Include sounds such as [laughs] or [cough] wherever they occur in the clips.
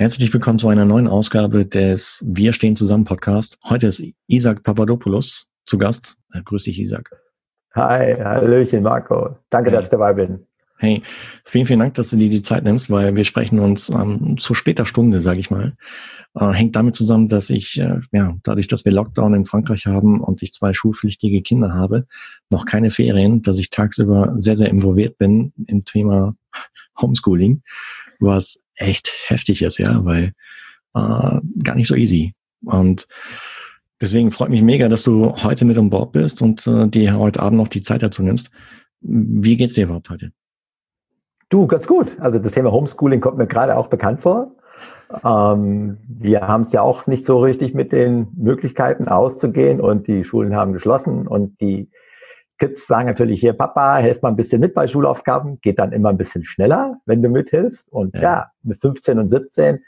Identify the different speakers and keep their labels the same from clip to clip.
Speaker 1: Herzlich willkommen zu einer neuen Ausgabe des Wir stehen zusammen Podcast. Heute ist Isaac Papadopoulos zu Gast. Äh, grüß dich, Isaac.
Speaker 2: Hi, Hallöchen, Marco. Danke, hey. dass ich dabei bin.
Speaker 1: Hey, vielen, vielen Dank, dass du dir die Zeit nimmst, weil wir sprechen uns ähm, zu später Stunde, sage ich mal. Äh, hängt damit zusammen, dass ich, äh, ja, dadurch, dass wir Lockdown in Frankreich haben und ich zwei schulpflichtige Kinder habe, noch keine Ferien, dass ich tagsüber sehr, sehr involviert bin im Thema [laughs] Homeschooling, was echt heftig ist, ja, weil äh, gar nicht so easy. Und deswegen freut mich mega, dass du heute mit an Bord bist und äh, dir heute Abend noch die Zeit dazu nimmst. Wie geht's dir überhaupt heute?
Speaker 2: Du, ganz gut. Also das Thema Homeschooling kommt mir gerade auch bekannt vor. Ähm, wir haben es ja auch nicht so richtig mit den Möglichkeiten auszugehen und die Schulen haben geschlossen und die Kids sagen natürlich hier, Papa, helf mal ein bisschen mit bei Schulaufgaben, geht dann immer ein bisschen schneller, wenn du mithilfst. Und ja, ja mit 15 und 17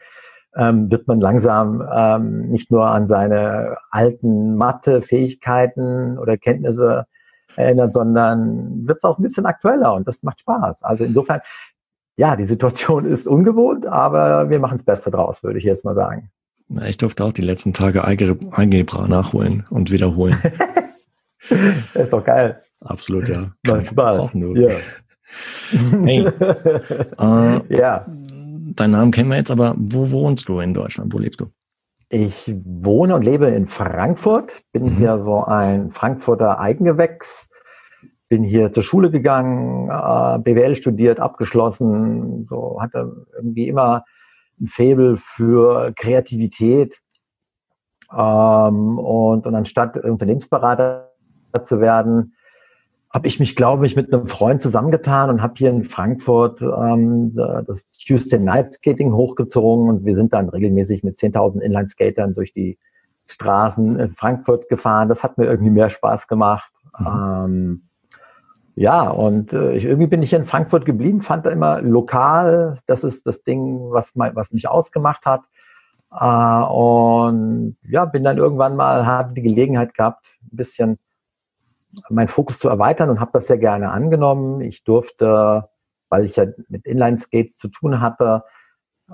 Speaker 2: ähm, wird man langsam ähm, nicht nur an seine alten Mathe-Fähigkeiten oder Kenntnisse erinnert, sondern wird es auch ein bisschen aktueller und das macht Spaß. Also insofern, ja, die Situation [laughs] ist ungewohnt, aber wir machen das Beste draus, würde ich jetzt mal sagen.
Speaker 1: Ich durfte auch die letzten Tage Algebra nachholen und wiederholen. [laughs]
Speaker 2: das [laughs] ist doch geil.
Speaker 1: Absolut, ja.
Speaker 2: Macht Spaß. Ja. [laughs]
Speaker 1: Hey, [laughs] äh, ja. Deinen Namen kennen wir jetzt, aber wo wohnst du in Deutschland? Wo lebst du?
Speaker 2: Ich wohne und lebe in Frankfurt, bin mhm. hier so ein Frankfurter Eigengewächs, bin hier zur Schule gegangen, äh, BWL studiert, abgeschlossen, so hatte irgendwie immer ein Faible für Kreativität. Ähm, und, und anstatt Unternehmensberater zu werden, habe ich mich, glaube ich, mit einem Freund zusammengetan und habe hier in Frankfurt ähm, das Houston Night Skating hochgezogen und wir sind dann regelmäßig mit 10.000 Inline-Skatern durch die Straßen in Frankfurt gefahren. Das hat mir irgendwie mehr Spaß gemacht. Mhm. Ähm, ja, und äh, ich, irgendwie bin ich in Frankfurt geblieben, fand da immer lokal, das ist das Ding, was, mein, was mich ausgemacht hat. Äh, und ja, bin dann irgendwann mal, hatte die Gelegenheit gehabt, ein bisschen meinen Fokus zu erweitern und habe das sehr gerne angenommen. Ich durfte, weil ich ja mit Inline-Skates zu tun hatte,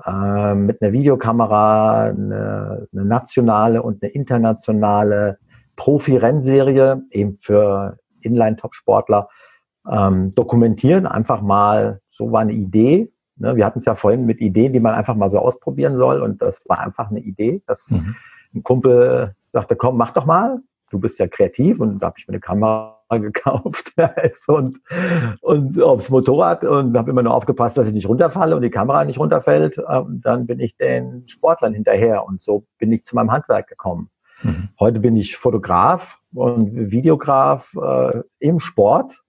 Speaker 2: äh, mit einer Videokamera eine, eine nationale und eine internationale Profi-Rennserie eben für Inline-Top-Sportler ähm, dokumentieren. Einfach mal, so war eine Idee. Ne? Wir hatten es ja vorhin mit Ideen, die man einfach mal so ausprobieren soll. Und das war einfach eine Idee, dass mhm. ein Kumpel sagte, komm, mach doch mal du bist ja kreativ und da habe ich mir eine Kamera [laughs] gekauft [laughs] und, und aufs Motorrad und habe immer nur aufgepasst, dass ich nicht runterfalle und die Kamera nicht runterfällt. Und dann bin ich den Sportlern hinterher und so bin ich zu meinem Handwerk gekommen. Mhm. Heute bin ich Fotograf und Videograf äh, im Sport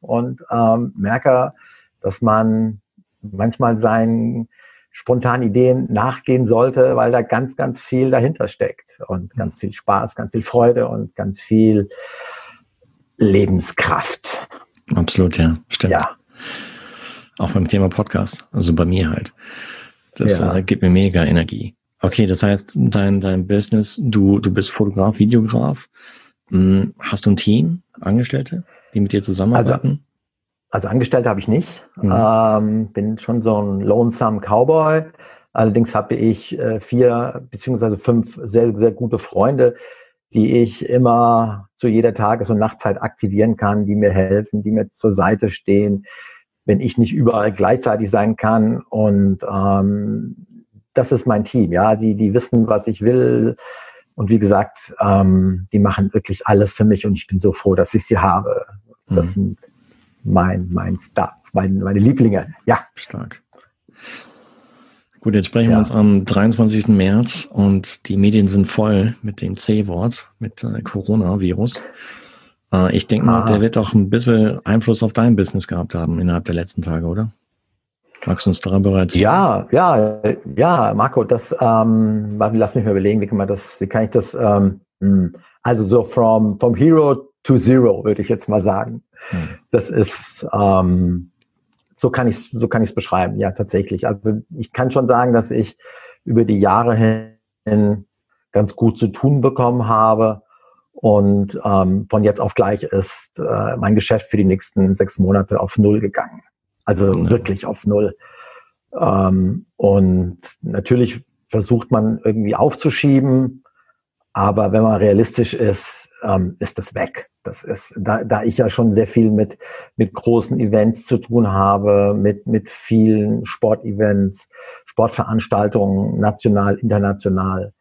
Speaker 2: und ähm, merke, dass man manchmal seinen spontan Ideen nachgehen sollte, weil da ganz, ganz viel dahinter steckt und ganz viel Spaß, ganz viel Freude und ganz viel Lebenskraft.
Speaker 1: Absolut, ja, stimmt. Ja. Auch beim Thema Podcast, also bei mir halt. Das ja. äh, gibt mir mega Energie. Okay, das heißt, dein, dein Business, du, du bist Fotograf, Videograf. Hm, hast du ein Team, Angestellte, die mit dir zusammenarbeiten?
Speaker 2: Also, also Angestellte habe ich nicht. Mhm. Ähm, bin schon so ein lonesome Cowboy. Allerdings habe ich äh, vier beziehungsweise fünf sehr, sehr gute Freunde, die ich immer zu jeder Tages- und Nachtzeit aktivieren kann, die mir helfen, die mir zur Seite stehen, wenn ich nicht überall gleichzeitig sein kann. Und ähm, das ist mein Team, ja, die, die wissen, was ich will. Und wie gesagt, ähm, die machen wirklich alles für mich und ich bin so froh, dass ich sie habe. Das mhm. sind mein, mein Stuff, mein, meine Lieblinge. Ja.
Speaker 1: Stark. Gut, jetzt sprechen ja. wir uns am 23. März und die Medien sind voll mit dem C-Wort, mit äh, Coronavirus. Äh, ich denke mal, ah. der wird auch ein bisschen Einfluss auf dein Business gehabt haben innerhalb der letzten Tage, oder? Magst du uns darüber erzählen?
Speaker 2: Ja, ja, ja, Marco, das, ähm, lass mich mal überlegen, wie kann man das, wie kann ich das, ähm, hm, also so from, from Hero to Zero, würde ich jetzt mal sagen. Hm. Das ist, ähm, so kann ich so kann ich es beschreiben, ja tatsächlich. Also ich kann schon sagen, dass ich über die Jahre hin ganz gut zu tun bekommen habe und ähm, von jetzt auf gleich ist äh, mein Geschäft für die nächsten sechs Monate auf null gegangen. Also ja. wirklich auf null. Ähm, und natürlich versucht man irgendwie aufzuschieben, aber wenn man realistisch ist, ähm, ist das weg. Das ist, da, da ich ja schon sehr viel mit, mit großen Events zu tun habe, mit, mit vielen Sportevents, Sportveranstaltungen, national, international.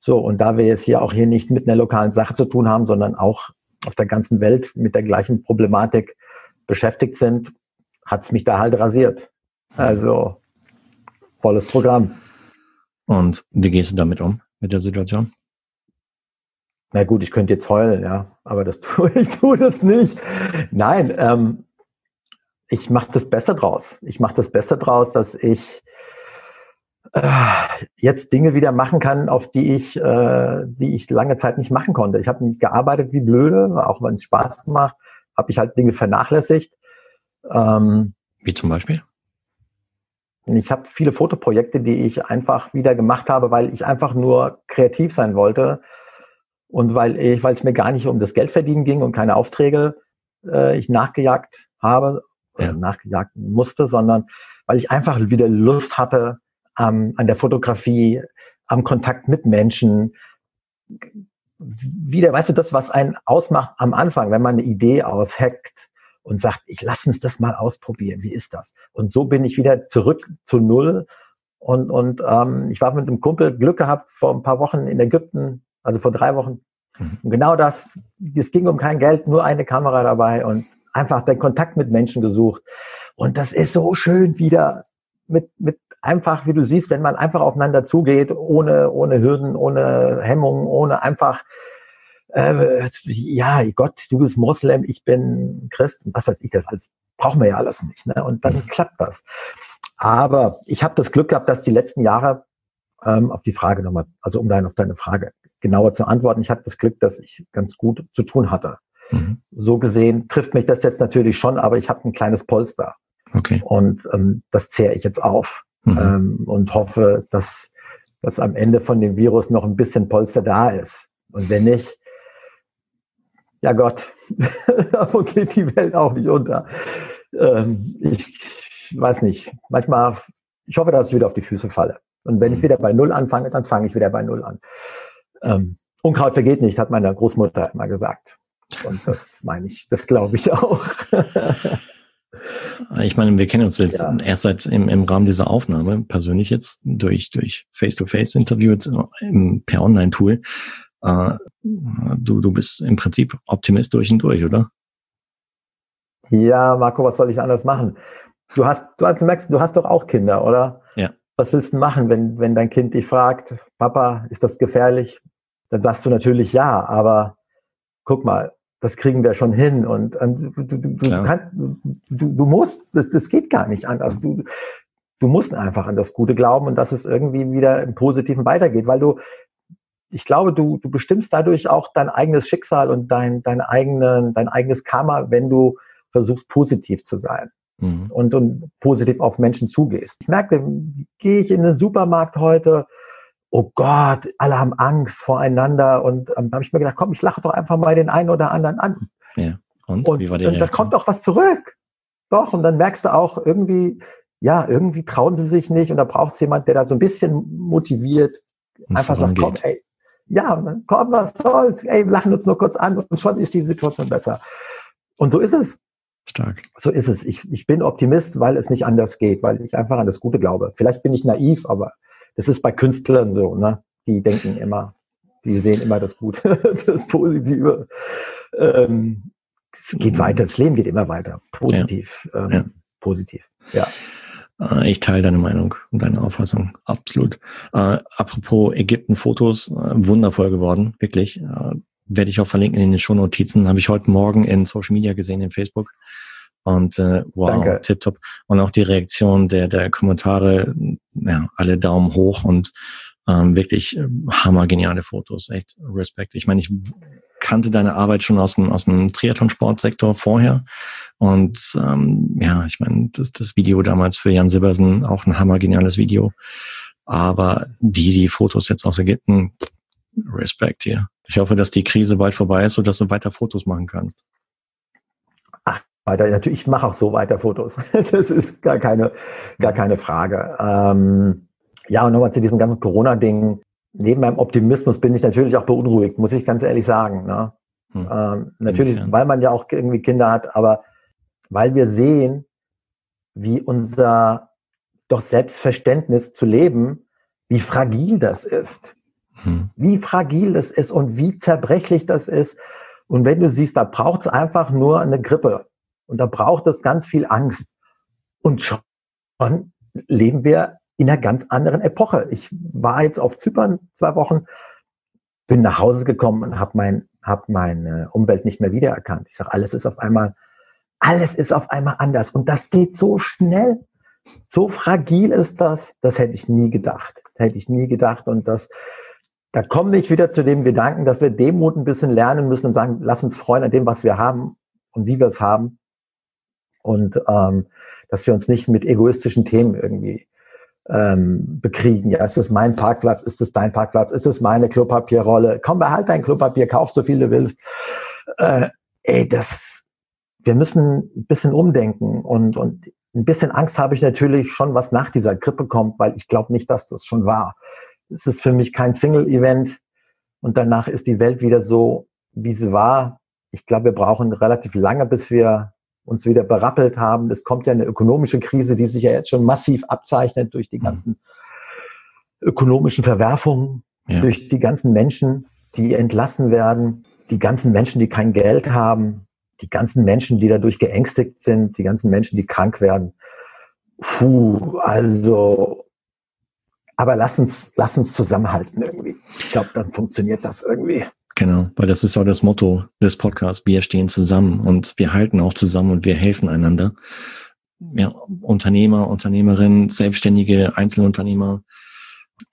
Speaker 2: So, und da wir jetzt hier auch hier nicht mit einer lokalen Sache zu tun haben, sondern auch auf der ganzen Welt mit der gleichen Problematik beschäftigt sind, hat's mich da halt rasiert. Also volles Programm.
Speaker 1: Und wie gehst du damit um, mit der Situation?
Speaker 2: Na gut, ich könnte jetzt heulen, ja, aber das [laughs] tue ich tue das nicht. Nein, ähm, ich mache das Beste draus. Ich mache das Beste draus, dass ich äh, jetzt Dinge wieder machen kann, auf die ich, äh, die ich lange Zeit nicht machen konnte. Ich habe nicht gearbeitet wie blöde, auch wenn es Spaß macht, habe ich halt Dinge vernachlässigt.
Speaker 1: Ähm, wie zum Beispiel?
Speaker 2: Ich habe viele Fotoprojekte, die ich einfach wieder gemacht habe, weil ich einfach nur kreativ sein wollte und weil ich, weil es mir gar nicht um das Geld verdienen ging und keine Aufträge äh, ich nachgejagt habe, ja. nachgejagt musste, sondern weil ich einfach wieder Lust hatte ähm, an der Fotografie, am Kontakt mit Menschen. Wieder, weißt du, das, was einen ausmacht am Anfang, wenn man eine Idee ausheckt und sagt, ich lass uns das mal ausprobieren, wie ist das? Und so bin ich wieder zurück zu Null. Und, und ähm, ich war mit einem Kumpel Glück gehabt vor ein paar Wochen in Ägypten, also vor drei Wochen. Mhm. Und genau das, es ging um kein Geld, nur eine Kamera dabei und einfach den Kontakt mit Menschen gesucht. Und das ist so schön wieder mit, mit einfach, wie du siehst, wenn man einfach aufeinander zugeht, ohne, ohne Hürden, ohne Hemmungen, ohne einfach, äh, ja, Gott, du bist Moslem, ich bin Christ, was weiß ich, das alles brauchen wir ja alles nicht. Ne? Und dann mhm. klappt das. Aber ich habe das Glück gehabt, dass die letzten Jahre ähm, auf die Frage nochmal, also um deine, auf deine Frage genauer zu antworten, ich habe das Glück, dass ich ganz gut zu tun hatte. Mhm. So gesehen trifft mich das jetzt natürlich schon, aber ich habe ein kleines Polster. Okay. Und ähm, das zehre ich jetzt auf mhm. ähm, und hoffe, dass, dass am Ende von dem Virus noch ein bisschen Polster da ist. Und wenn nicht, ja Gott, [laughs] davon geht die Welt auch nicht unter. Ähm, ich weiß nicht, manchmal, ich hoffe, dass ich wieder auf die Füße falle. Und wenn ich mhm. wieder bei Null anfange, dann fange ich wieder bei Null an. Ähm, Unkraut vergeht nicht, hat meine Großmutter immer gesagt. Und das [laughs] meine ich, das glaube ich auch.
Speaker 1: Ich meine, wir kennen uns jetzt ja. erst seit im, im Rahmen dieser Aufnahme persönlich jetzt durch durch Face-to-Face-Interview per Online-Tool. Äh, du du bist im Prinzip Optimist durch und durch, oder?
Speaker 2: Ja, Marco, was soll ich anders machen? Du hast du, hast, du merkst, du hast doch auch Kinder, oder?
Speaker 1: Ja.
Speaker 2: Was willst du machen, wenn wenn dein Kind dich fragt, Papa, ist das gefährlich? Dann sagst du natürlich ja, aber guck mal, das kriegen wir schon hin und, du, du, du, kannst, du, du musst, das, das geht gar nicht anders. Du, du musst einfach an das Gute glauben und dass es irgendwie wieder im Positiven weitergeht, weil du, ich glaube, du, du bestimmst dadurch auch dein eigenes Schicksal und dein, dein, eigenen, dein eigenes Karma, wenn du versuchst, positiv zu sein. Mhm. Und, und positiv auf Menschen zugehst. Ich merke, gehe ich in den Supermarkt heute, oh Gott, alle haben Angst voreinander. Und ähm, da habe ich mir gedacht, komm, ich lache doch einfach mal den einen oder anderen an.
Speaker 1: Ja.
Speaker 2: Und, und, Wie war die und da kommt doch was zurück. Doch, und dann merkst du auch irgendwie, ja, irgendwie trauen sie sich nicht und da braucht es jemand, der da so ein bisschen motiviert, und einfach sagt, komm, ey, ja, komm, was soll's, ey, wir lachen uns nur kurz an und schon ist die Situation besser. Und so ist es.
Speaker 1: Stark.
Speaker 2: So ist es. Ich, ich bin Optimist, weil es nicht anders geht, weil ich einfach an das Gute glaube. Vielleicht bin ich naiv, aber das ist bei Künstlern so, ne? Die denken immer, die sehen immer das Gute, [laughs] das Positive. Ähm, es geht mhm. weiter, das Leben geht immer weiter. Positiv. Ja. Ähm, ja. Positiv. Ja.
Speaker 1: Äh, ich teile deine Meinung und deine Auffassung. Absolut. Äh, apropos Ägypten-Fotos, äh, wundervoll geworden, wirklich. Äh, werde ich auch verlinken in den Shownotizen. Habe ich heute Morgen in Social Media gesehen, in Facebook. Und äh, wow, Danke. tipptopp. Und auch die Reaktion der, der Kommentare, ja, alle Daumen hoch und ähm, wirklich äh, hammergeniale Fotos. Echt Respekt. Ich meine, ich kannte deine Arbeit schon aus dem, aus dem Triathlon-Sportsektor vorher. Und ähm, ja, ich meine, das, das Video damals für Jan Sibbersen, auch ein hammergeniales Video. Aber die, die Fotos jetzt aus Ägypten, Respekt hier. Ich hoffe, dass die Krise bald vorbei ist, sodass du weiter Fotos machen kannst.
Speaker 2: weiter. Natürlich, ich mache auch so weiter Fotos. [laughs] Das ist gar keine, gar keine Frage. Ähm, ja, und nochmal zu diesem ganzen Corona-Ding. Neben meinem Optimismus bin ich natürlich auch beunruhigt, muss ich ganz ehrlich sagen. Ne? Hm. Ähm, natürlich, weil man ja auch irgendwie Kinder hat, aber weil wir sehen, wie unser doch Selbstverständnis zu leben, wie fragil das ist. Hm. Wie fragil das ist und wie zerbrechlich das ist. Und wenn du siehst, da braucht es einfach nur eine Grippe. Und da braucht es ganz viel Angst. Und schon leben wir in einer ganz anderen Epoche. Ich war jetzt auf Zypern zwei Wochen, bin nach Hause gekommen und habe mein, hab meine Umwelt nicht mehr wiedererkannt. Ich sage, alles ist auf einmal, alles ist auf einmal anders. Und das geht so schnell. So fragil ist das, das hätte ich nie gedacht. Hätte ich nie gedacht. Und das, da komme ich wieder zu dem Gedanken, dass wir Demut ein bisschen lernen müssen und sagen, lass uns freuen an dem, was wir haben und wie wir es haben. Und ähm, dass wir uns nicht mit egoistischen Themen irgendwie ähm, bekriegen. Ja, ist es mein Parkplatz? Ist es dein Parkplatz? Ist es meine Klopapierrolle? Komm, behalt dein Klopapier, kauf so viel du willst. Äh, ey, das, wir müssen ein bisschen umdenken und, und ein bisschen Angst habe ich natürlich schon, was nach dieser Grippe kommt, weil ich glaube nicht, dass das schon war. Es ist für mich kein Single-Event und danach ist die Welt wieder so, wie sie war. Ich glaube, wir brauchen relativ lange, bis wir uns wieder berappelt haben. Es kommt ja eine ökonomische Krise, die sich ja jetzt schon massiv abzeichnet durch die mhm. ganzen ökonomischen Verwerfungen, ja. durch die ganzen Menschen, die entlassen werden, die ganzen Menschen, die kein Geld haben, die ganzen Menschen, die dadurch geängstigt sind, die ganzen Menschen, die krank werden. Puh, also, aber lass uns, lass uns zusammenhalten irgendwie. Ich glaube, dann funktioniert das irgendwie.
Speaker 1: Genau, weil das ist auch das Motto des Podcasts. Wir stehen zusammen und wir halten auch zusammen und wir helfen einander. Ja, Unternehmer, Unternehmerinnen, Selbstständige, Einzelunternehmer.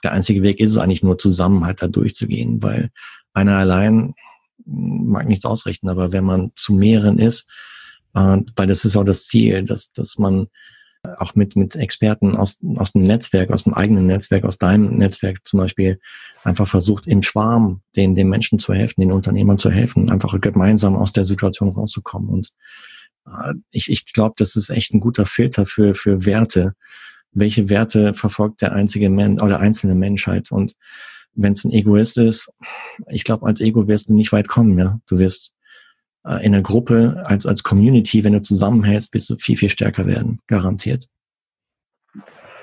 Speaker 1: Der einzige Weg ist es eigentlich nur zusammen halt da durchzugehen, weil einer allein mag nichts ausrichten, aber wenn man zu mehreren ist, äh, weil das ist auch das Ziel, dass, dass man auch mit, mit Experten aus, aus dem Netzwerk, aus dem eigenen Netzwerk, aus deinem Netzwerk zum Beispiel, einfach versucht, im Schwarm den, den Menschen zu helfen, den Unternehmern zu helfen, einfach gemeinsam aus der Situation rauszukommen. Und äh, ich, ich glaube, das ist echt ein guter Filter für, für Werte. Welche Werte verfolgt der einzige Mensch oder einzelne Menschheit? Und wenn es ein Egoist ist, ich glaube, als Ego wirst du nicht weit kommen, ja. Du wirst äh, in der Gruppe, als, als Community, wenn du zusammenhältst, wirst du viel, viel stärker werden, garantiert.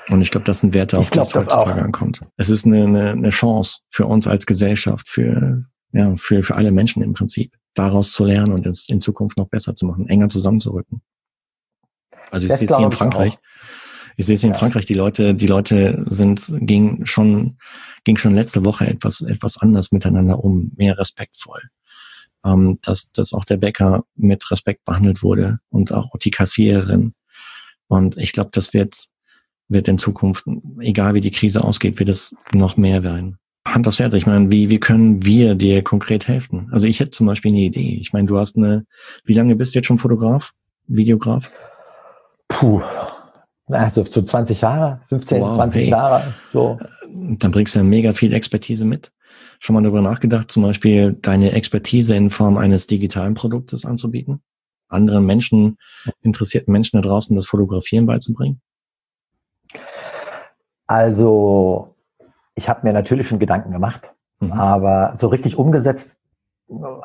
Speaker 1: Und ich glaube, das sind Werte, auf die es heutzutage ankommt. Es ist eine, eine, eine Chance für uns als Gesellschaft, für, ja, für, für alle Menschen im Prinzip, daraus zu lernen und es in Zukunft noch besser zu machen, enger zusammenzurücken. Also ich sehe es hier in Frankreich. Auch. Ich sehe es in ja. Frankreich, die Leute, die Leute sind, ging schon, ging schon letzte Woche etwas, etwas anders miteinander um, mehr respektvoll. Ähm, dass, dass auch der Bäcker mit Respekt behandelt wurde und auch die Kassiererin. Und ich glaube, das wird, wird in Zukunft, egal wie die Krise ausgeht, wird es noch mehr werden. Hand aufs Herz, ich meine, wie, wie können wir dir konkret helfen? Also ich hätte zum Beispiel eine Idee. Ich meine, du hast eine, wie lange bist du jetzt schon Fotograf, Videograf?
Speaker 2: Puh, also so 20 Jahre, 15, wow, 20 hey. Jahre. So.
Speaker 1: Dann bringst du ja mega viel Expertise mit. Schon mal darüber nachgedacht, zum Beispiel deine Expertise in Form eines digitalen Produktes anzubieten? Anderen Menschen, interessierten Menschen da draußen das Fotografieren beizubringen?
Speaker 2: Also, ich habe mir natürlich schon Gedanken gemacht, mhm. aber so richtig umgesetzt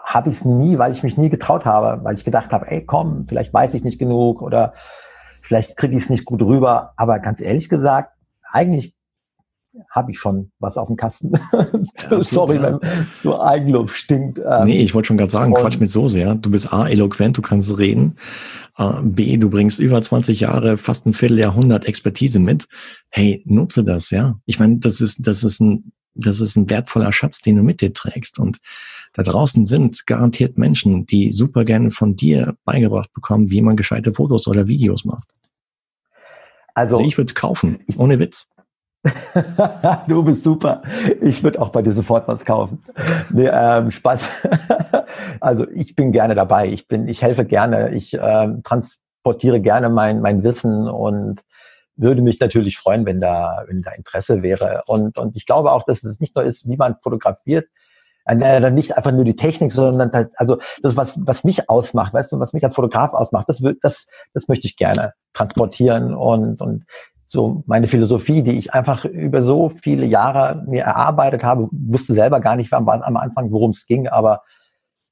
Speaker 2: habe ich es nie, weil ich mich nie getraut habe, weil ich gedacht habe, ey, komm, vielleicht weiß ich nicht genug oder Vielleicht kriege ich es nicht gut rüber, aber ganz ehrlich gesagt, eigentlich habe ich schon was auf dem Kasten. Ja, [laughs] Sorry, wenn so Eigenlob stinkt.
Speaker 1: Ähm, nee, ich wollte schon gerade sagen, Quatsch mit Soße, ja. Du bist A, eloquent, du kannst reden. Uh, B, du bringst über 20 Jahre, fast ein Vierteljahrhundert Expertise mit. Hey, nutze das, ja. Ich meine, das ist, das ist ein, das ist ein wertvoller Schatz, den du mit dir trägst. Und da draußen sind garantiert Menschen, die super gerne von dir beigebracht bekommen, wie man gescheite Fotos oder Videos macht. Also, also ich würde es kaufen, ohne Witz. [laughs]
Speaker 2: du bist super. Ich würde auch bei dir sofort was kaufen. Nee, ähm, Spaß. [laughs] also ich bin gerne dabei. Ich bin, ich helfe gerne. Ich ähm, transportiere gerne mein mein Wissen und würde mich natürlich freuen, wenn da wenn da Interesse wäre. Und und ich glaube auch, dass es nicht nur ist, wie man fotografiert, äh, nicht einfach nur die Technik, sondern das, also das, was, was mich ausmacht, weißt du, was mich als Fotograf ausmacht, das, das, das möchte ich gerne transportieren und, und so meine Philosophie, die ich einfach über so viele Jahre mir erarbeitet habe, wusste selber gar nicht am, Anfang, worum es ging, aber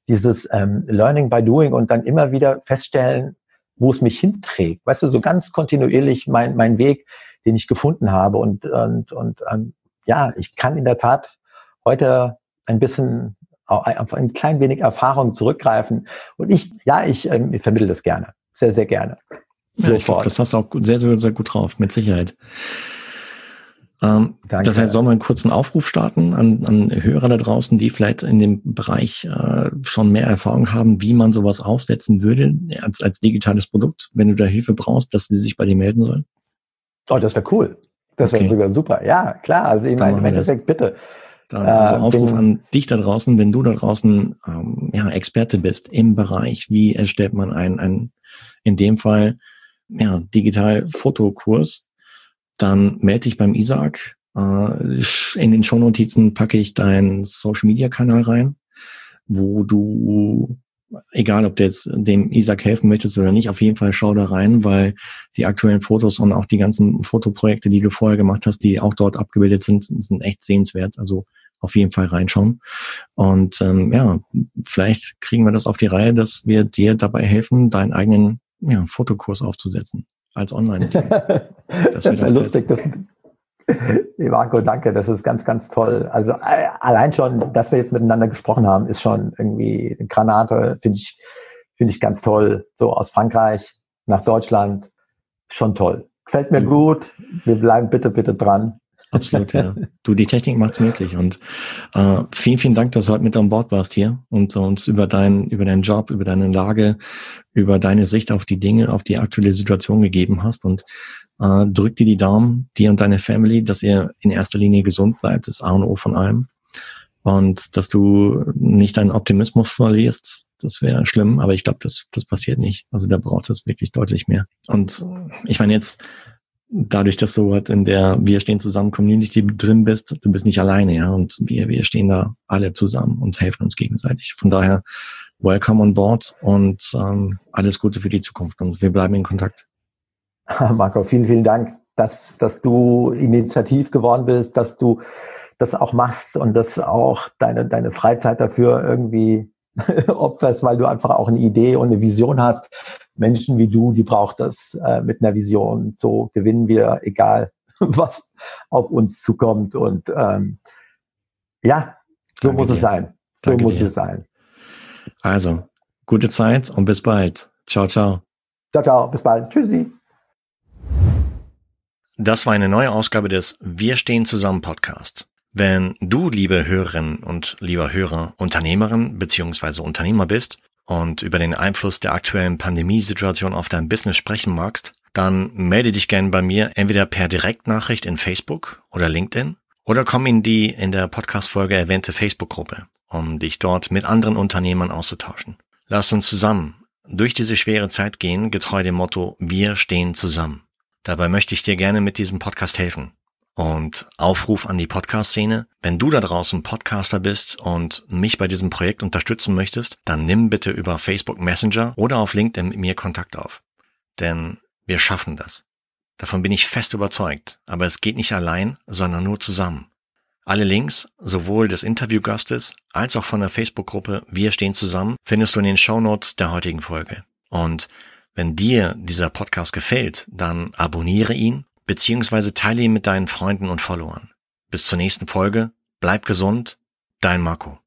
Speaker 2: dieses ähm, Learning by Doing und dann immer wieder feststellen, wo es mich hinträgt. Weißt du, so ganz kontinuierlich mein, mein Weg, den ich gefunden habe. Und, und, und ähm, ja, ich kann in der Tat heute ein bisschen auf ein klein wenig Erfahrung zurückgreifen. Und ich, ja, ich, ähm, ich vermittle das gerne. Sehr, sehr gerne.
Speaker 1: Ja, ich glaube, das hast du auch sehr, sehr, sehr gut drauf, mit Sicherheit. Ähm, das heißt, sollen wir einen kurzen Aufruf starten an, an Hörer da draußen, die vielleicht in dem Bereich äh, schon mehr Erfahrung haben, wie man sowas aufsetzen würde als, als digitales Produkt, wenn du da Hilfe brauchst, dass sie sich bei dir melden sollen?
Speaker 2: Oh, das wäre cool. Das wäre okay. sogar super. Ja, klar. Also ich meine, im Endeffekt, bitte.
Speaker 1: Dann also äh, Aufruf an dich da draußen, wenn du da draußen ähm, ja, Experte bist im Bereich, wie erstellt man einen, einen in dem Fall ja, digital Fotokurs, dann melde dich beim Isaac. Äh, in den Shownotizen packe ich deinen Social Media Kanal rein, wo du egal ob du jetzt dem Isaac helfen möchtest oder nicht, auf jeden Fall schau da rein, weil die aktuellen Fotos und auch die ganzen Fotoprojekte, die du vorher gemacht hast, die auch dort abgebildet sind, sind echt sehenswert. Also auf jeden Fall reinschauen. Und ähm, ja, vielleicht kriegen wir das auf die Reihe, dass wir dir dabei helfen, deinen eigenen ja, Fotokurs aufzusetzen als online [laughs]
Speaker 2: Das, wäre lustig. Das, Marco, danke, das ist ganz, ganz toll. Also äh, allein schon, dass wir jetzt miteinander gesprochen haben, ist schon irgendwie eine Granate, finde ich, finde ich ganz toll. So aus Frankreich nach Deutschland, schon toll. Gefällt mir gut. Wir bleiben bitte, bitte dran.
Speaker 1: Absolut, ja. Du, die Technik macht's möglich und äh, vielen, vielen Dank, dass du heute mit an Bord warst hier und uns über deinen, über deinen Job, über deine Lage, über deine Sicht auf die Dinge, auf die aktuelle Situation gegeben hast und äh, drück dir die Daumen, dir und deine Family, dass ihr in erster Linie gesund bleibt, das A und O von allem und dass du nicht deinen Optimismus verlierst, das wäre schlimm, aber ich glaube, das, das passiert nicht. Also da braucht es wirklich deutlich mehr. Und ich meine jetzt, dadurch, dass du halt in der Wir stehen zusammen Community drin bist, du bist nicht alleine, ja, und wir, wir stehen da alle zusammen und helfen uns gegenseitig. Von daher, welcome on board und ähm, alles Gute für die Zukunft und wir bleiben in Kontakt. [laughs]
Speaker 2: Marco, vielen, vielen Dank, dass, dass du initiativ geworden bist, dass du das auch machst und dass auch deine, deine Freizeit dafür irgendwie [laughs] opferst, weil du einfach auch eine Idee und eine Vision hast. Menschen wie du, die braucht das äh, mit einer Vision. So gewinnen wir, egal [laughs] was auf uns zukommt. Und ähm, ja, so Danke muss dir. es sein. So Danke muss dir. es sein.
Speaker 1: Also, gute Zeit und bis bald. Ciao, ciao.
Speaker 2: Ciao, ciao. Bis bald. Tschüssi.
Speaker 1: Das war eine neue Ausgabe des Wir stehen zusammen Podcast. Wenn du, liebe Hörerinnen und lieber Hörer, Unternehmerin bzw. Unternehmer bist und über den Einfluss der aktuellen Pandemiesituation auf dein Business sprechen magst, dann melde dich gerne bei mir entweder per Direktnachricht in Facebook oder LinkedIn oder komm in die in der Podcast-Folge erwähnte Facebook-Gruppe, um dich dort mit anderen Unternehmern auszutauschen. Lass uns zusammen durch diese schwere Zeit gehen, getreu dem Motto Wir stehen zusammen. Dabei möchte ich dir gerne mit diesem Podcast helfen. Und Aufruf an die Podcast-Szene. Wenn du da draußen Podcaster bist und mich bei diesem Projekt unterstützen möchtest, dann nimm bitte über Facebook Messenger oder auf LinkedIn mit mir Kontakt auf. Denn wir schaffen das. Davon bin ich fest überzeugt. Aber es geht nicht allein, sondern nur zusammen. Alle Links, sowohl des Interviewgastes als auch von der Facebook-Gruppe Wir stehen zusammen, findest du in den Show Notes der heutigen Folge. Und wenn dir dieser Podcast gefällt, dann abonniere ihn beziehungsweise teile ihn mit deinen Freunden und Followern. Bis zur nächsten Folge, bleib gesund, dein Marco.